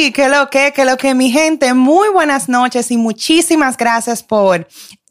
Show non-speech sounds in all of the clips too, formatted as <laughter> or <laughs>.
Hey, qué lo que, qué lo que mi gente, muy buenas noches y muchísimas gracias por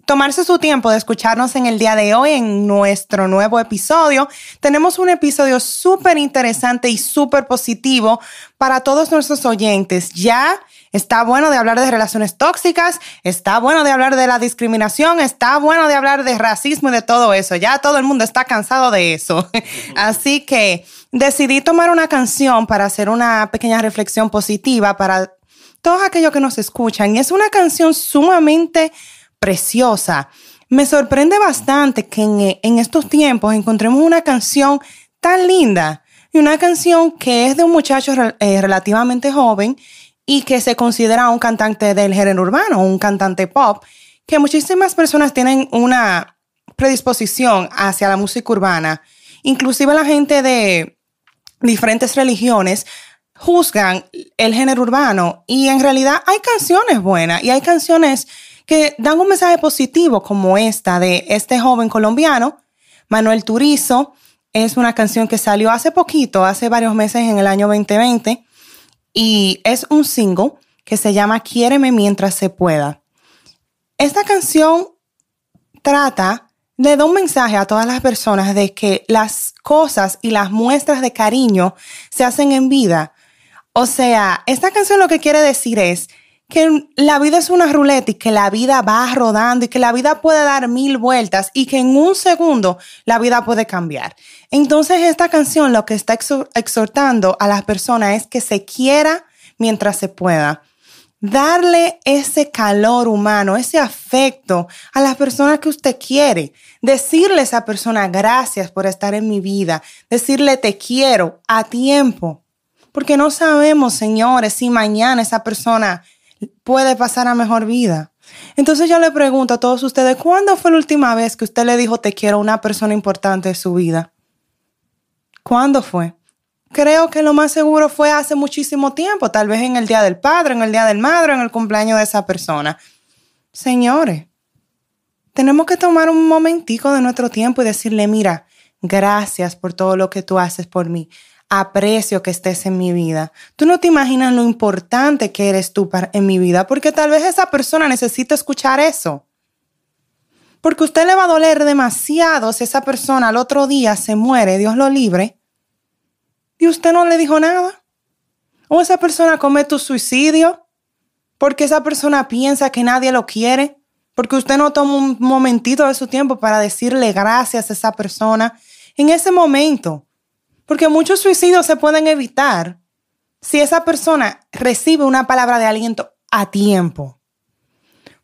tomarse su tiempo de escucharnos en el día de hoy en nuestro nuevo episodio. Tenemos un episodio súper interesante y súper positivo para todos nuestros oyentes. Ya está bueno de hablar de relaciones tóxicas, está bueno de hablar de la discriminación, está bueno de hablar de racismo y de todo eso. Ya todo el mundo está cansado de eso. Así que decidí tomar una canción para hacer una pequeña reflexión positiva para todos aquellos que nos escuchan. Y es una canción sumamente preciosa. Me sorprende bastante que en, estos tiempos encontremos una canción tan linda y una canción que es de un muchacho eh, relativamente joven y que se considera un cantante del género urbano, un cantante pop, que muchísimas personas tienen una predisposición hacia la música urbana. Inclusive la gente de diferentes religiones juzgan el género urbano y en realidad hay canciones buenas y hay canciones que dan un mensaje positivo como esta de este joven colombiano, Manuel Turizo. Es una canción que salió hace poquito, hace varios meses en el año 2020, y es un single que se llama Quiéreme mientras se pueda. Esta canción trata de dar un mensaje a todas las personas de que las cosas y las muestras de cariño se hacen en vida. O sea, esta canción lo que quiere decir es que la vida es una ruleta y que la vida va rodando y que la vida puede dar mil vueltas y que en un segundo la vida puede cambiar. Entonces esta canción lo que está exhortando a las personas es que se quiera mientras se pueda. Darle ese calor humano, ese afecto a las personas que usted quiere. Decirle a esa persona gracias por estar en mi vida. Decirle te quiero a tiempo. Porque no sabemos, señores, si mañana esa persona puede pasar a mejor vida. Entonces yo le pregunto a todos ustedes, ¿cuándo fue la última vez que usted le dijo te quiero a una persona importante de su vida? ¿Cuándo fue? Creo que lo más seguro fue hace muchísimo tiempo, tal vez en el Día del Padre, en el Día del Madre, en el cumpleaños de esa persona. Señores, tenemos que tomar un momentico de nuestro tiempo y decirle, mira, gracias por todo lo que tú haces por mí aprecio que estés en mi vida. Tú no te imaginas lo importante que eres tú en mi vida, porque tal vez esa persona necesita escuchar eso. Porque usted le va a doler demasiado si esa persona al otro día se muere, Dios lo libre, y usted no le dijo nada. O esa persona comete suicidio porque esa persona piensa que nadie lo quiere, porque usted no toma un momentito de su tiempo para decirle gracias a esa persona en ese momento. Porque muchos suicidios se pueden evitar si esa persona recibe una palabra de aliento a tiempo.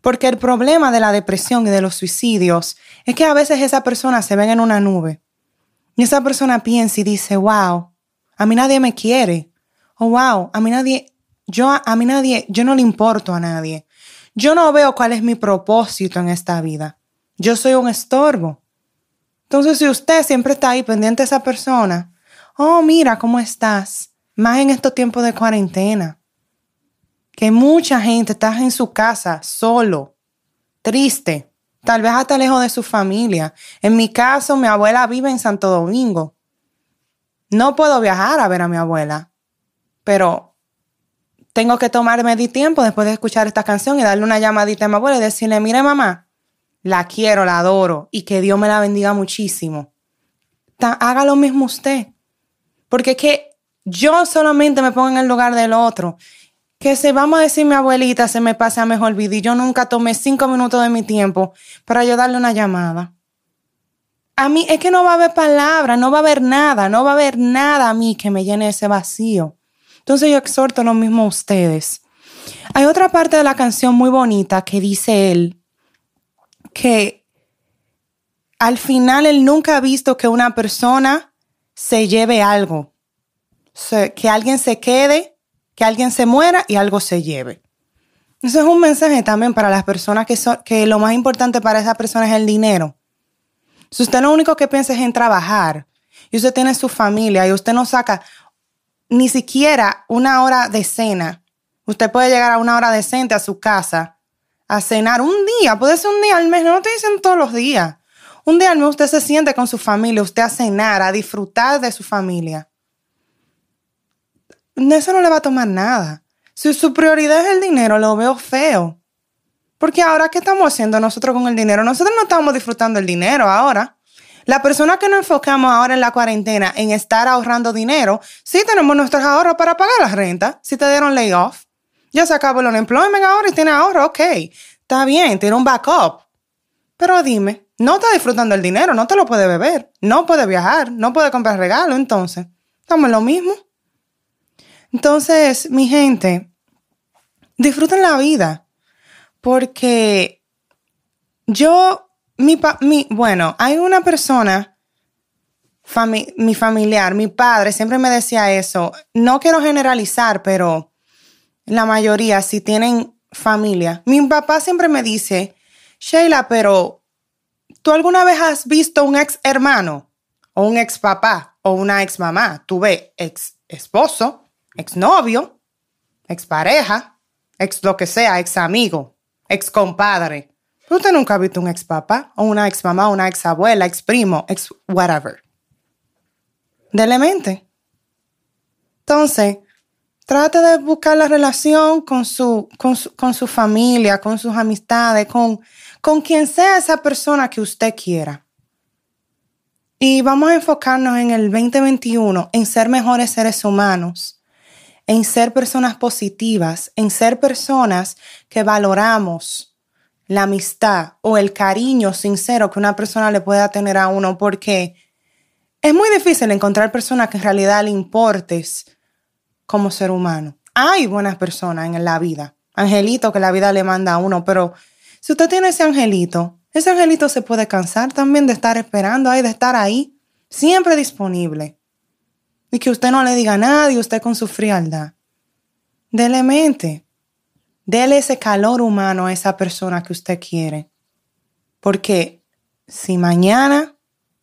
Porque el problema de la depresión y de los suicidios es que a veces esa persona se ve en una nube y esa persona piensa y dice, wow, a mí nadie me quiere. O wow, a mí nadie, yo a mí nadie, yo no le importo a nadie. Yo no veo cuál es mi propósito en esta vida. Yo soy un estorbo. Entonces, si usted siempre está ahí pendiente de esa persona, oh, mira cómo estás, más en estos tiempos de cuarentena, que mucha gente está en su casa solo, triste, tal vez hasta lejos de su familia. En mi caso, mi abuela vive en Santo Domingo. No puedo viajar a ver a mi abuela, pero tengo que tomarme de tiempo después de escuchar esta canción y darle una llamadita a mi abuela y decirle, mire mamá, la quiero, la adoro y que Dios me la bendiga muchísimo. haga lo mismo usted. Porque es que yo solamente me pongo en el lugar del otro. Que se vamos a decir mi abuelita se me pasa mejor vida y yo nunca tomé cinco minutos de mi tiempo para ayudarle una llamada. A mí es que no va a haber palabra, no va a haber nada, no va a haber nada a mí que me llene ese vacío. Entonces yo exhorto lo mismo a ustedes. Hay otra parte de la canción muy bonita que dice él que al final él nunca ha visto que una persona se lleve algo. que alguien se quede, que alguien se muera y algo se lleve. Eso es un mensaje también para las personas que, que lo más importante para esa persona es el dinero. Si usted lo único que piensa es en trabajar y usted tiene su familia y usted no saca ni siquiera una hora de cena, usted puede llegar a una hora decente a su casa a cenar un día, puede ser un día al mes, no te dicen todos los días. Un día al mes usted se siente con su familia, usted a cenar, a disfrutar de su familia. Eso no le va a tomar nada. Si su prioridad es el dinero, lo veo feo. Porque ahora, ¿qué estamos haciendo nosotros con el dinero? Nosotros no estamos disfrutando el dinero ahora. La persona que nos enfocamos ahora en la cuarentena en estar ahorrando dinero, sí tenemos nuestros ahorros para pagar la renta. Si te dieron layoff, ya se acabó el unemployment ahora y tiene ahorro, ok. Está bien, tiene un backup. Pero dime, no está disfrutando el dinero, no te lo puede beber, no puede viajar, no puede comprar regalo, entonces, estamos en lo mismo. Entonces, mi gente, disfruten la vida, porque yo mi, mi, bueno, hay una persona, mi familiar, mi padre, siempre me decía eso. No quiero generalizar, pero la mayoría, si tienen familia. Mi papá siempre me dice, Sheila, pero ¿tú alguna vez has visto un ex hermano o un ex papá o una ex mamá? Tú ves ex esposo, ex novio, ex pareja, ex lo que sea, ex amigo, ex compadre. ¿Usted nunca ha visto un ex papá o una ex mamá, una ex abuela, ex primo, ex whatever? Dele mente. Entonces, trate de buscar la relación con su, con su, familia, con sus amistades, con, con quien sea esa persona que usted quiera. Y vamos a enfocarnos en el 2021, en ser mejores seres humanos, en ser personas positivas, en ser personas que valoramos la amistad o el cariño sincero que una persona le pueda tener a uno, porque es muy difícil encontrar personas que en realidad le importes como ser humano. Hay buenas personas en la vida, angelitos que la vida le manda a uno, pero si usted tiene ese angelito, ese angelito se puede cansar también de estar esperando ahí, de estar ahí, siempre disponible. Y que usted no le diga nada y usted con su frialdad. Dele mente. Dele ese calor humano a esa persona que usted quiere. Porque si mañana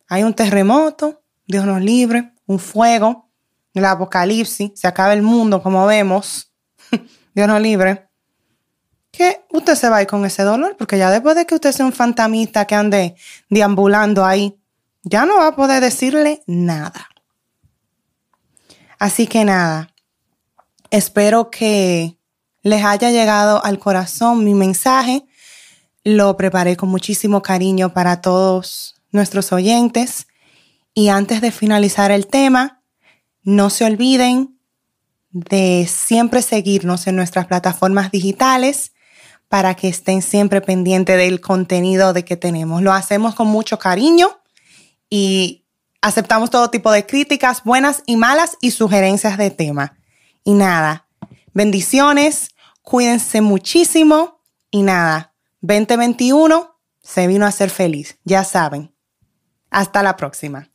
hay un terremoto, Dios nos libre, un fuego, el apocalipsis, se acaba el mundo como vemos, <laughs> Dios nos libre, que usted se va a ir con ese dolor, porque ya después de que usted sea un fantamista que ande deambulando ahí, ya no va a poder decirle nada. Así que nada, espero que les haya llegado al corazón mi mensaje. Lo preparé con muchísimo cariño para todos nuestros oyentes. Y antes de finalizar el tema, no se olviden de siempre seguirnos en nuestras plataformas digitales para que estén siempre pendientes del contenido de que tenemos. Lo hacemos con mucho cariño y aceptamos todo tipo de críticas, buenas y malas, y sugerencias de tema. Y nada, Bendiciones, cuídense muchísimo y nada, 2021 se vino a ser feliz, ya saben. Hasta la próxima.